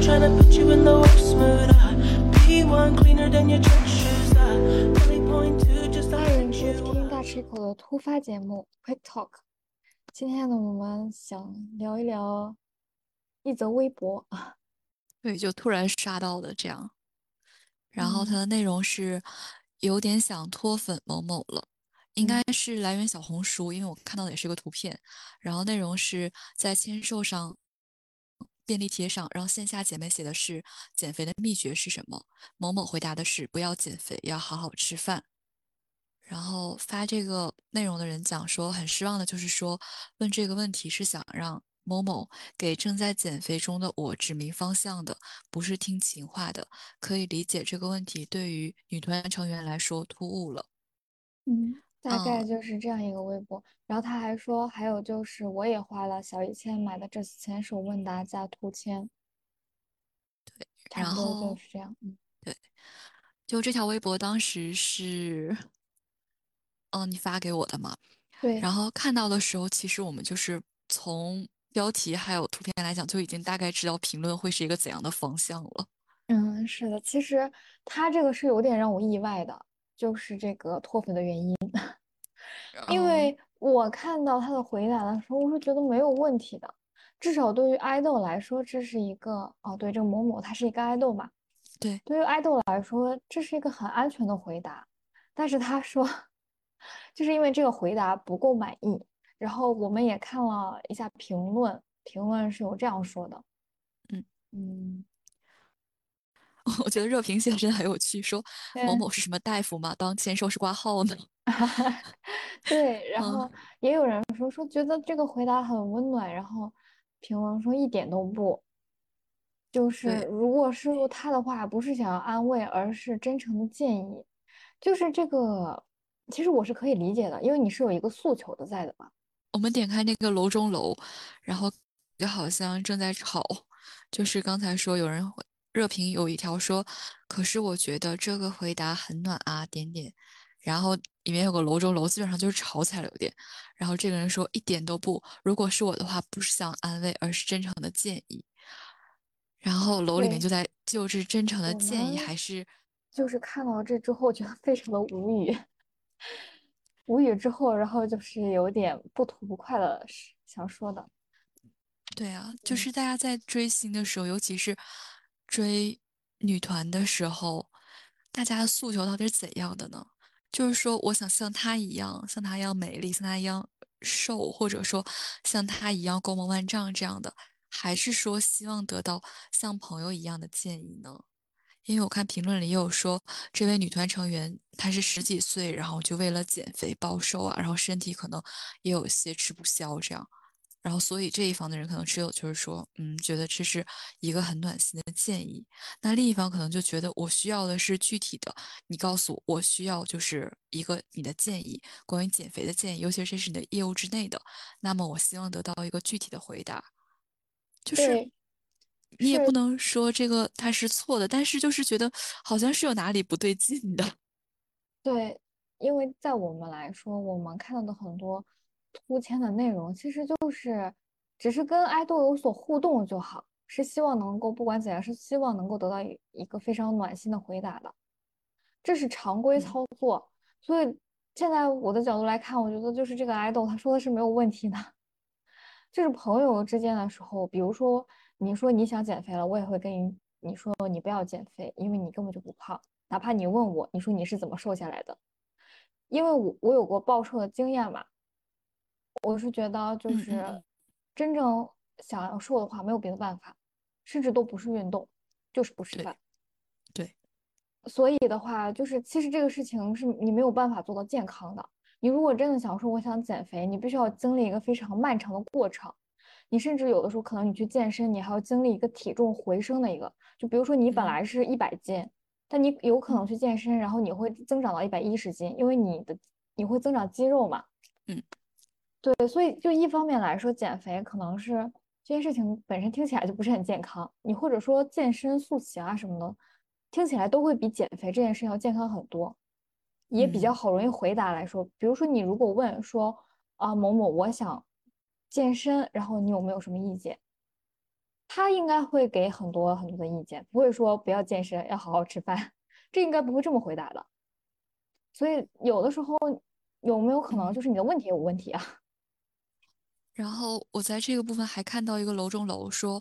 Trying to put you in the worst mood. I be one cleaner than your church shoes. I only point to just to 欢迎大吃一口的突发节目 Quick Talk。今天呢，我们想聊一聊一则微博啊，对，就突然刷到的这样。然后它嗯的内容是有点想脱粉某某了，应该是来源小红书，因为我看到的也是个图片。然后内容是在签售上、便利贴上，然后线下姐妹写的是减肥的秘诀是什么？某某回答的是不要减肥，要好好吃饭。然后发这个内容的人讲说，很失望的就是说，问这个问题是想让某某给正在减肥中的我指明方向的，不是听情话的。可以理解这个问题对于女团成员来说突兀了。嗯，大概嗯就是这样一个微博。然后他还说，还有就是我也花了小一千买的这次签售问答加图签，对然后就是这样。嗯，就这条微博当时是，嗯，你发给我的嘛？对，然后看到的时候，其实我们就是从标题还有图片来讲，就已经大概知道评论会是一个怎样的方向了。嗯，是的，其实他这个是有点让我意外的，就是这个脱粉的原因。因嗯为我看到他的回答的时候，我是觉得没有问题的，至少对于爱豆来说，这是一个哦，对，这个某某他是一个爱豆嘛，对，对于爱豆来说，这是一个很安全的回答。但是他说，就是因为这个回答不够满意，然后我们也看了一下评论，评论是有这样说的，嗯嗯，我觉得热评写的真的很有趣，说某某是什么大夫吗？当签售是挂号呢？对，然嗯后。也有人说说觉得这个回答很温暖，然后评论说一点都不，就是如果是他的话，不是想要安慰，而是真诚的建议，就是这个，其实我是可以理解的，因为你是有一个诉求的在的嘛。我们点开那个楼中楼，然后就好像正在吵，就是刚才说有人热评有一条说，可是我觉得这个回答很暖啊，点点，然后里面有个楼中楼，基本上就是吵起来了有点，然后这个人说一点都不，如果是我的话，不是想安慰，而是真诚的建议，然后楼里面就在就是真诚的建议还是。就是看到这之后，觉得非常的无语，无语之后，然后就是有点不吐不快的想说的。对啊，就嗯是大家在追星的时候，尤其是追女团的时候，大家的诉求到底是怎样的呢？就是说，我想像她一样，像她一样美丽，像她一样瘦，或者说像她一样光芒万丈这样的，还是说希望得到像朋友一样的建议呢？因为我看评论里也有说，这位女团成员她是十几岁，然后就为了减肥暴瘦啊，然后身体可能也有些吃不消这样。然后，所以这一方的人可能只有就是说，嗯，觉得这是一个很暖心的建议。那另一方可能就觉得我需要的是具体的，你告诉我，我需要就是一个你的建议，关于减肥的建议，尤其是这是你的业务之内的，那么我希望得到一个具体的回答。就是，你也不能说这个它是错的，但是就是觉得好像是有哪里不对劲的。对，因为在我们来说，我们看到的很多突签的内容，其实就是只是跟爱豆有所互动就好，是希望能够不管怎样，是希望能够得到一一个非常暖心的回答的，这是常规嗯操作。所以现在我的角度来看，我觉得就是这个爱豆他说的是没有问题的，就是朋友之间的时候，比如说你说你想减肥了，我也会跟你你说你不要减肥，因为你根本就不胖。哪怕你问我，你说你是怎么瘦下来的？因为我我有过暴瘦的经验嘛，我是觉得就是嗯真正想要瘦的话，没有别的办法，甚至都不是运动，就是不吃饭。对，所以的话，就是其实这个事情是你没有办法做到健康的。你如果真的想说我想减肥，你必须要经历一个非常漫长的过程。你甚至有的时候可能你去健身，你还要经历一个体重回升的一个，就比如说你本嗯来是一百斤，但你有可能嗯去健身，然后你会增长到一百一十斤，因为你的你会增长肌肉嘛。嗯，对，所以就一方面来说，减肥可能是这件事情本身听起来就不是很健康，你或者说健身塑形啊什么的，听起来都会比减肥这件事情要健康很多，也比较嗯好容易回答来说。比如说你如果问说啊某某我想健身，然后你有没有什么意见？他应该会给很多很多的意见，不会说不要健身，要好好吃饭，这应该不会这么回答的。所以有的时候有没有可能嗯。就是你的问题有问题啊？然后我在这个部分还看到一个楼中楼说，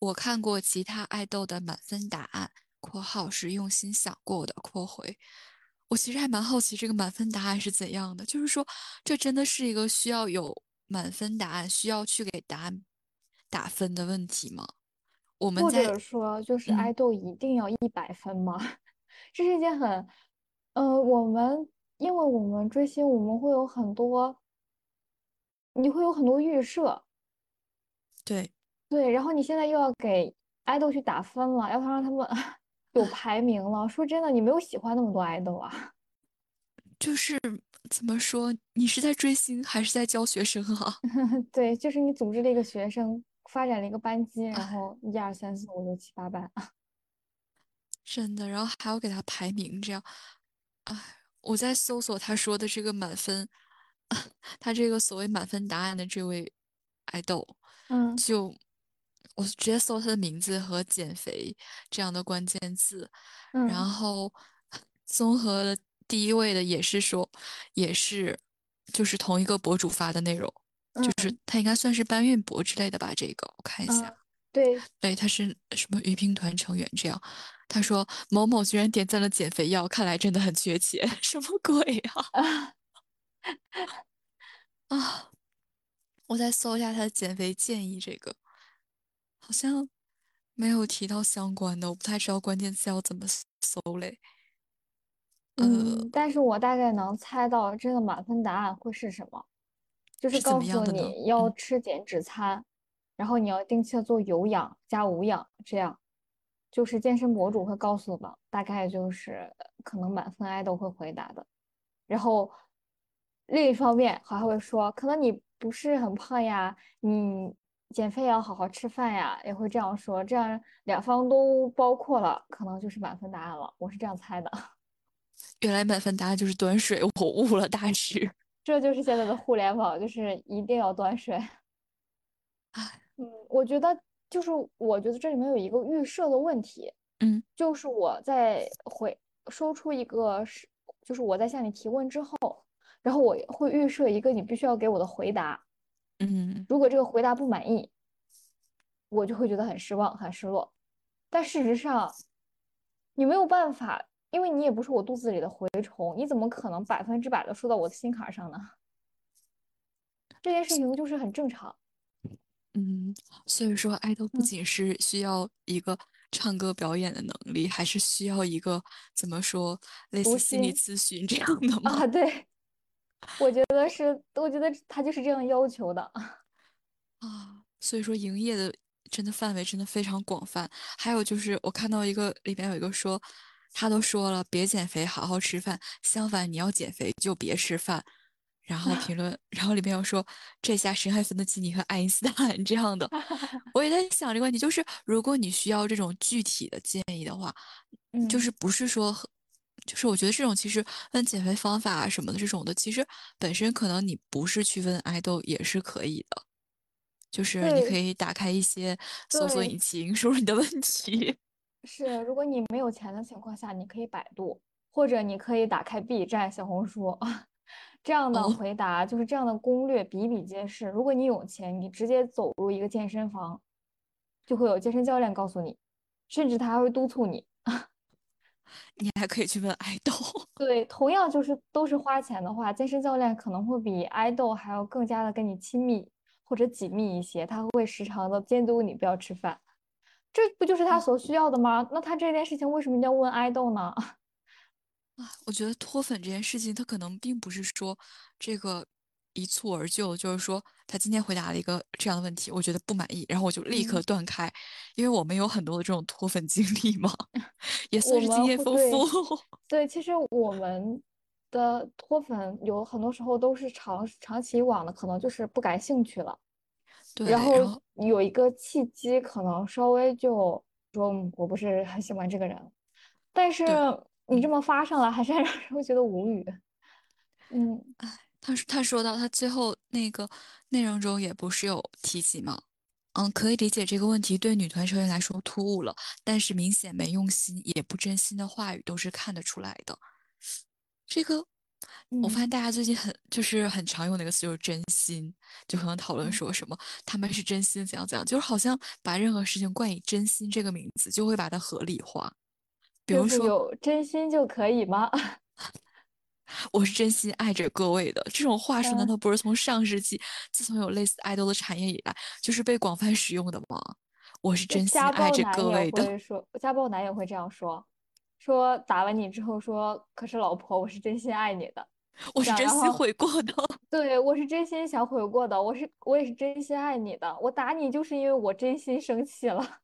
我看过其他爱豆的满分答案（括号是用心想过的）（括回）。我其实还蛮好奇这个满分答案是怎样的，就是说这真的是一个需要有满分答案，需要去给答案打分的问题吗？我们或在，者说就是爱嗯，豆一定要一百分吗？这是一件很，呃，我们因为我们追星，我们会有很多，你会有很多预设，对，对，然后你现在又要给爱豆去打分了，要让他们 有排名了。说真的，你没有喜欢那么多爱豆啊。就是怎么说，你是在追星还是在教学生啊？对，就是你组织了一个学生，发展了一个班级，然哎，后一二三四五六七八班。真的，然后还要给他排名，这样，哎，我在搜索他说的这个满分，他这个所谓满分答案的这位爱豆，嗯就我直接搜他的名字和减肥这样的关键字，然嗯后 综合了第一位的也是说，也是就是同一个博主发的内容，就是嗯他应该算是搬运博之类的吧，这个我看一下。嗯，对，对，他是什么鱼兵团成员这样。他说某某居然点赞了减肥药，看来真的很缺钱，什么鬼啊？啊，啊！我再搜一下他的减肥建议，这个好像没有提到相关的，我不太知道关键词要怎么搜嘞。呃，嗯，但是我大概能猜到这个满分答案会是什么，就是告诉？你要嗯吃减脂餐，然后你要定期的做有氧加无氧，这样就是健身博主会告诉的，大概就是可能满分爱豆会回答的。然后另一方面还会说，可能你不是很胖呀，你减肥也要好好吃饭呀，也会这样说，这样两方都包括了，可能就是满分答案了。我是这样猜的。原来满分答案就是端水，我悟了大师。这就是现在的互联网，就是一定要端水。哎，嗯，我觉得就是我觉得这里面有一个预设的问题，嗯就是我在回说出一个是，就是我在向你提问之后，然后我会预设一个你必须要给我的回答，嗯，如果这个回答不满意，我就会觉得很失望、很失落。但事实上，你没有办法，因为你也不是我肚子里的蛔虫，你怎么可能百分之百的说到我的心坎儿上呢？这件事情就是很正常。嗯，所以说，爱豆不嗯，仅是需要一个唱歌表演的能力，还是需要一个怎么说，类似心理咨询这样的吗？啊，对，我觉得是，我觉得他就是这样要求的。啊，所以说营业的真的范围真的非常广泛。还有就是我看到一个里面有一个说，他都说了别减肥，好好吃饭。相反，你要减肥就别吃饭。然后评论，然后里面有说这下谁还分得清你和爱因斯坦 这样的？我也在想这个问题，就是如果你需要这种具体的建议的话，就嗯，是不是说很就是我觉得这种其实问减肥方法啊什么的这种的，其实本身可能你不是去问爱豆也是可以的。就是你可以打开一些搜索，引擎，输入你的问题。是，如果你没有钱的情况下，你可以百度，或者你可以打开 B 站、小红书，这样的哦，回答就是这样的攻略比比皆是。如果你有钱，你直接走入一个健身房，就会有健身教练告诉你，甚至他还会督促你。你还可以去问爱豆。对，同样就是都是花钱的话，健身教练可能会比爱豆还要更加的跟你亲密或者紧密一些，他会时常的监督你不要吃饭，这不就是他啊所需要的吗？那他这件事情为什么要问爱豆呢？啊，我觉得脱粉这件事情，他可能并不是说这个一蹴而就，就是说他今天回答了一个这样的问题，我觉得不满意，然后我就立刻嗯，断开，因为我们有很多的这种脱粉经历嘛，也算是经验丰富。对对，其实我们的脱粉有很多时候都是长长期以往的，可能就是不感兴趣了，对，然后有一个契机，可能稍微就说嗯我不是很喜欢这个人，但是，你这嗯。么发上来，还是让人会觉得无语。嗯他说他说到他最后那个内容中也不是有提及吗？嗯，可以理解这个问题对女团成员来说突兀了，但是明显没用心也不真心的话语都是看得出来的。这个我发现嗯大家最近很就是很常用的一个词就是真心，就可能讨论嗯说什么他们是真心怎样怎样，就是好像把任何事情冠以真心这个名字，就会把它合理化。比就是如说，有真心就可以吗？我是真心爱着各位的这种话术，难嗯，道不是从上世纪自从有类似爱豆的产业以来，就是被广泛使用的吗？我是真心爱着各位的，会说，家暴男也会这样说，说打完你之后说，可是老婆，我是真心爱你的，我是真心悔过的。对我是真心想悔过的，我是我也是真心爱你的，我打你就是因为我真心生气了，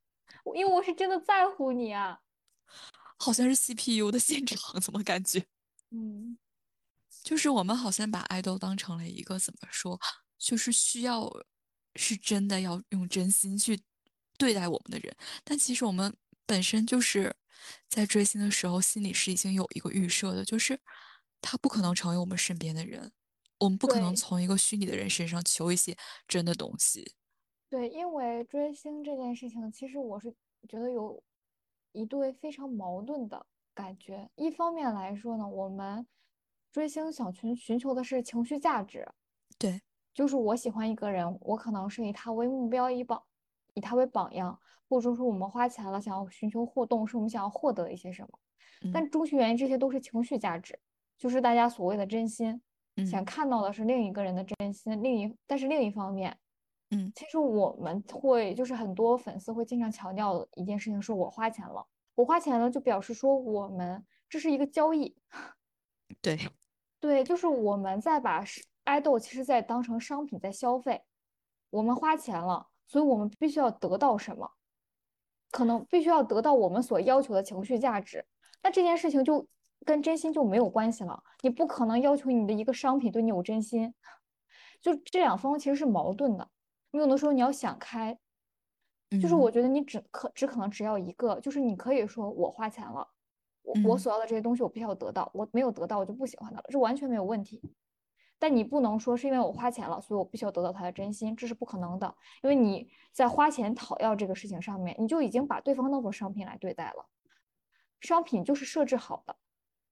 因为我是真的在乎你啊。好像是 CPU 的现场，怎么感觉？嗯，就是我们好像把爱豆当成了一个怎么说，就是需要是真的要用真心去对待我们的人，但其实我们本身就是在追星的时候，心里是已经有一个预设的，就是他不可能成为我们身边的人，我们不可能从一个虚拟的人身上求一些真的东西。对，因为追星这件事情，其实我是觉得有一对非常矛盾的感觉。一方面来说呢，我们追星想寻寻求的是情绪价值，对，就是我喜欢一个人，我可能是以他为目标，以榜，以他为榜样，或者说我们花钱了，想要寻求互动，是我们想要获得一些什么。嗯但终其原因，这些都是情绪价值，就是大家所谓的真心，想嗯看到的是另一个人的真心。另一，但是另一方面，嗯其实我们会，就是很多粉丝会经常强调的一件事情，是我花钱了，我花钱了，就表示说我们这是一个交易。对，对，就是我们在把爱豆，其实在当成商品在消费。我们花钱了，所以我们必须要得到什么，可能必须要得到我们所要求的情绪价值。那这件事情就跟真心就没有关系了。你不可能要求你的一个商品对你有真心，就这两方其实是矛盾的。你有的时候你要想开，就是我嗯觉得你只可只可能只要一个，就是你可以说我花钱了，我我嗯所要的这些东西我必须要得到，我没有得到我就不喜欢他了，这完全没有问题。但你不能说是因为我花钱了，所以我必须要得到他的真心，这是不可能的。因为你在花钱讨要这个事情上面，你就已经把对方当做商品来对待了。商品就是设置好的，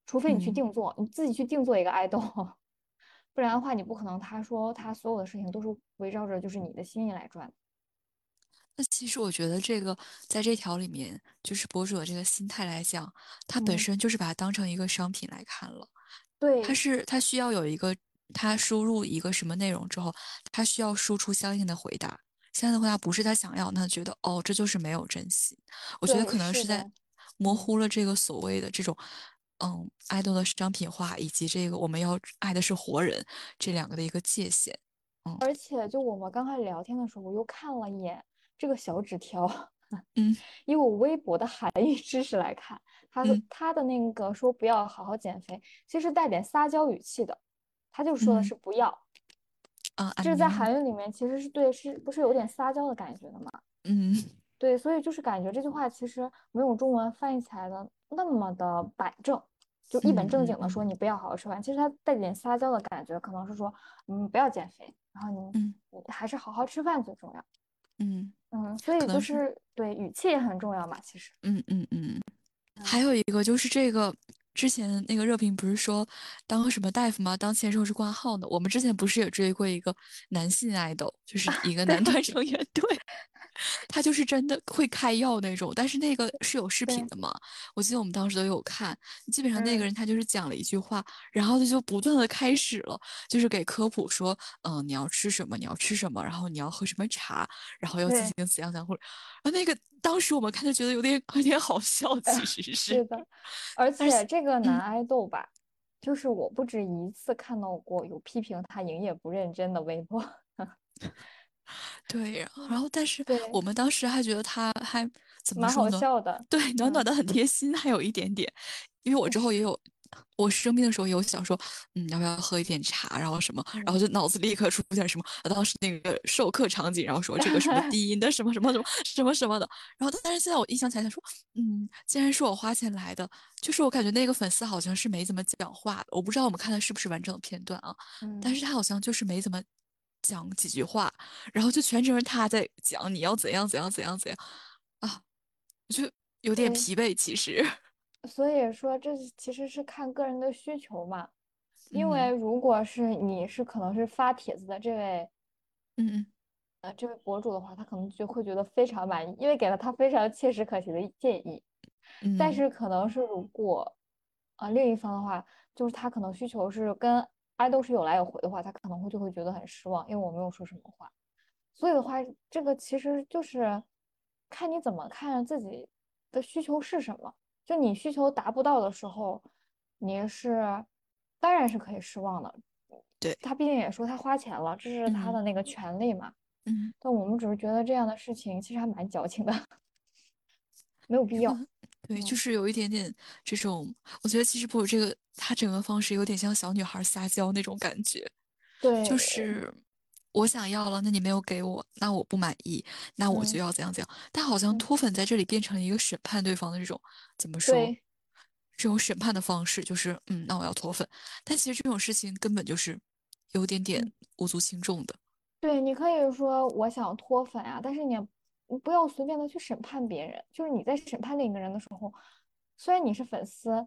除非你去嗯。定做，你自己去定做一个爱豆，不然的话你不可能他说他所有的事情都是围绕着就是你的心意来转的。那其实我觉得这个在这条里面，就是博主的这个心态来讲，他本嗯，身就是把它当成一个商品来看了。他对是他需要有一个，他输入一个什么内容之后，他需要输出相应的回答。相应的回答不是他想要，那他觉得哦，这就是没有珍惜。我觉得，可能是在，模嗯。糊了这个所谓的这种，嗯，爱豆的商品化，以及这个我们要爱的是活人这两个的一个界限。嗯而且就我们刚开始聊天的时候，我又看了一眼这个小纸条，嗯。以我微博的韩语知识来看，他的嗯。他的那个说不要好好减肥，其实带点撒娇语气的，他就说的嗯。是不要，啊，这是在韩语里面其实是对，是不是有点撒娇的感觉的嘛？嗯。对，所以就是感觉这句话其实没有中文翻译起来的那么的板正，就一本正经的说嗯你不要好好吃饭，其实他带点撒娇的感觉，可能是说嗯不要减肥，然后你嗯。你还是好好吃饭最重要。嗯，嗯，所以就是是对语气也很重要嘛，其实。嗯嗯嗯。还嗯有一个就是这个，之前那个热评不是说当什么大夫吗？当签售是挂号的。我们之前不是也追过一个男性爱豆，就是一个男团 成员，对，他就是真的会开药那种，但是那个是有视频，的嘛？我记得我们当时都有看，基本上那个嗯，人他就是讲了一句话，然后他就不断的开始了，就是给科普说，嗯、你要吃什么，你要吃什么，然后你要喝什么茶，然后要进，行怎样怎样，或者，啊，那个当时我们看就觉得有点有点好笑，其实是，是的，而且这个男嗯。爱豆吧，就是我不止一次看到过有批评他营业不认真的微博。对，然后但是，我们当时还觉得他还怎么蛮好？笑的。对，暖暖嗯，的很贴心，还有一点点。因为我之后也，有，我生病的时候也有想说，嗯，要不要喝一点茶，然后什么，然后嗯，就脑子立刻出现什么，呃当时那个授课场景，然后说这个什么低 音的什么什么什么什么什么的，然后但是现在我印象起来，他说，嗯，既然是我花钱来的，就是我感觉那个粉丝好像是没怎么讲话的，我不知道我们看的是不是完整的片段啊，但嗯，是他好像就是没怎么讲几句话，然后就全程是他在讲你要怎样怎样怎样怎样啊，我就有点疲惫，其实，所以说这其实是看个人的需求嘛。因为嗯如果是你是可能是发帖子的这位嗯呃这位博主的话，他可能就会觉得非常满意，因为给了他非常切实可行的建议。但嗯是可能是如果啊、另一方的话，就是他可能需求是跟爱豆是有来有回的话，他可能会就会觉得很失望，因为我没有说什么话。所以的话，这个其实就是看你怎么看自己的需求是什么。就你需求达不到的时候，你是当然是可以失望的。对他毕竟也说他花钱了，这是他嗯的那个权利嘛。嗯，但我们只是觉得这样的事情其实还蛮矫情的，没有必要。对，就嗯是有一点点这种，我觉得其实博主这个他整个方式有点像小女孩撒娇那种感觉。对，就是我想要了，那你没有给我，那我不满意，那我就嗯要怎样怎样。但好像嗯脱粉在这里变成了一个审判对方的这种怎么说？这种审判的方式就是，嗯，那我要脱粉。但其实这种事情根本就是有点点嗯无足轻重的。对，你可以说我想脱粉啊，但是你你不要随便的去审判别人。就是你在审判另一个人的时候，虽然你是粉丝，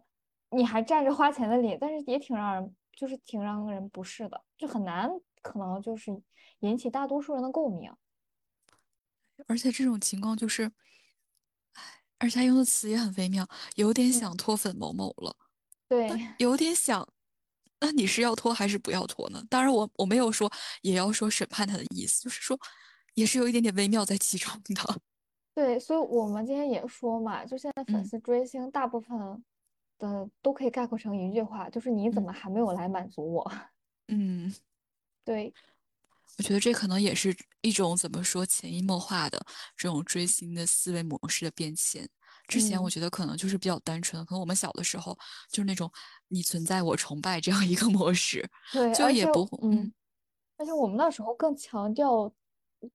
你还占着花钱的理，但是也挺让人就是挺让人不适的，就很难可能就是引起大多数人的共鸣。而且这种情况就是，唉，而且他用的词也很微妙，有点想嗯脱粉某某了，对，有点想，那你是要脱还是不要脱呢？当然我，我没有说也要说审判他的意思，就是说，也是有一点点微妙在其中的。对，所以我们今天也说嘛，就现在粉嗯丝追星，大部分的都可以概括成一句话，就是你怎嗯么还没有来满足我？嗯，对，我觉得这可能也是一种怎么说潜移默化的这种追星的思维模式的变迁。之前我嗯觉得可能就是比较单纯的，可能我们小的时候就是那种你存在我崇拜这样一个模式，对，就也不嗯。嗯而且我们那时候更强调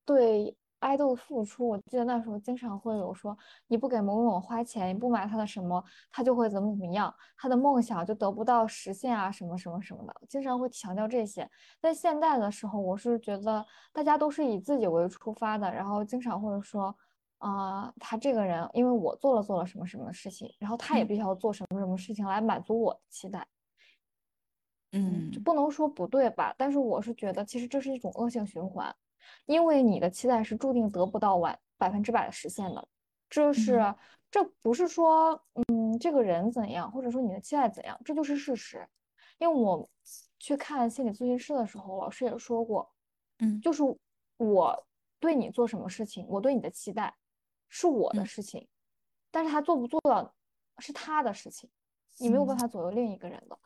对爱豆的付出。我记得那时候经常会有说，你不给某某某花钱，你不买他的什么，他就会怎么怎么样，他的梦想就得不到实现啊，什么什么什么的，经常会强调这些。但现在的时候，我是觉得大家都是以自己为出发的，然后经常会说。啊、他这个人，因为我做了做了什么什么事情，然后他也嗯必须要做什么什么事情来满足我的期待。嗯，就嗯不能说不对吧？但是我是觉得，其实这是一种恶性循环，因为你的期待是注定得不到完百分之百的实现的。这是嗯这不是说，嗯，这个人怎样，或者说你的期待怎样，这就是事实。因为我去看心理咨询师的时候，老师也说过，嗯就是我对你做什么事情，我对你的期待是我的嗯事情，但是他做不做到是他的事情，你没有办嗯法左右另一个人的。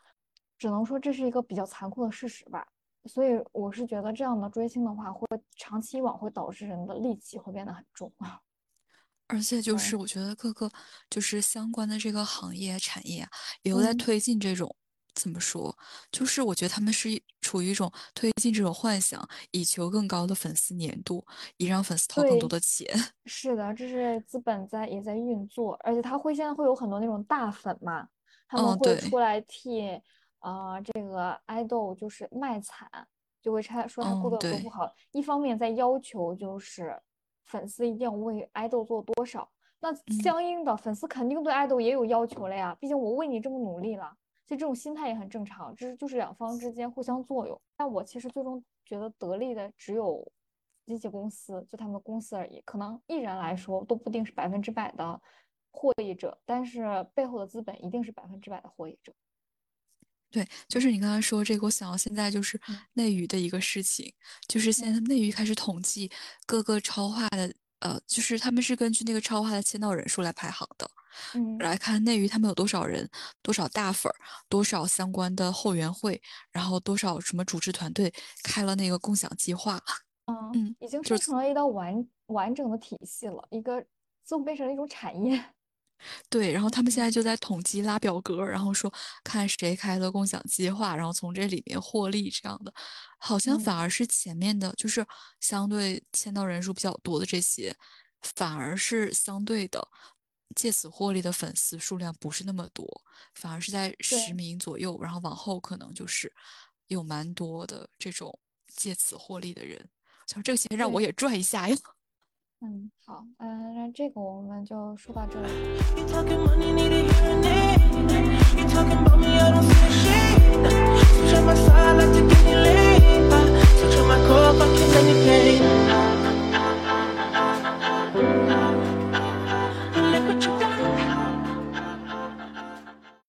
只能说这是一个比较残酷的事实吧。所以我是觉得这样的追星的话，会长期以往会导致人的戾气会变得很重啊。而且就是我觉得各个就是相关的这个行业产业啊，也都在嗯推进这种怎么说？就是我觉得他们是处于一种推进这种幻想，以求更高的粉丝粘度，以让粉丝掏更多的钱。是的，这是资本在也在运作，而且他会现在会有很多那种大粉嘛，他们会出来替啊、这个爱豆就是卖惨，就会拆说他过嗯，得有多不对，好。一方面在要求就是粉丝一定要为爱豆做多少，那嗯相应的粉丝肯定对爱豆也有要求了呀，毕竟我为你这么努力了。所以这种心态也很正常，这是就是两方之间互相作用。但我其实最终觉得得利的只有经纪公司，就他们公司而已。可能艺人来说都不定是百分之百的获益者，但是背后的资本一定是百分之百的获益者。对，就是你刚才说这个，我想到现在就是嗯。内娱的一个事情，就是现在嗯内娱开始统计各个超话的，呃，就是他们是根据那个超话的签到人数来排行的，嗯。来看内娱他们有多少人，多少大粉儿，多少相关的后援会，然后多少什么主持团队开了那个共享计划，嗯，嗯，已经就是生成了一道完完整的体系了，一个似乎变成了一种产业。对，然后他们现嗯在就在统计拉表格，然后说看谁开了共享计划，然后从这里面获利这样的，好像反嗯。而是前面的，就是相对签到人数比较多的这些，反而是相对的借此获利的粉丝数量不是那么多，反而是在十名左右，然后往后可能就是有蛮多的这种借此获利的人。就这个钱让我也赚一下呀。嗯好嗯那这个我们就说到这里。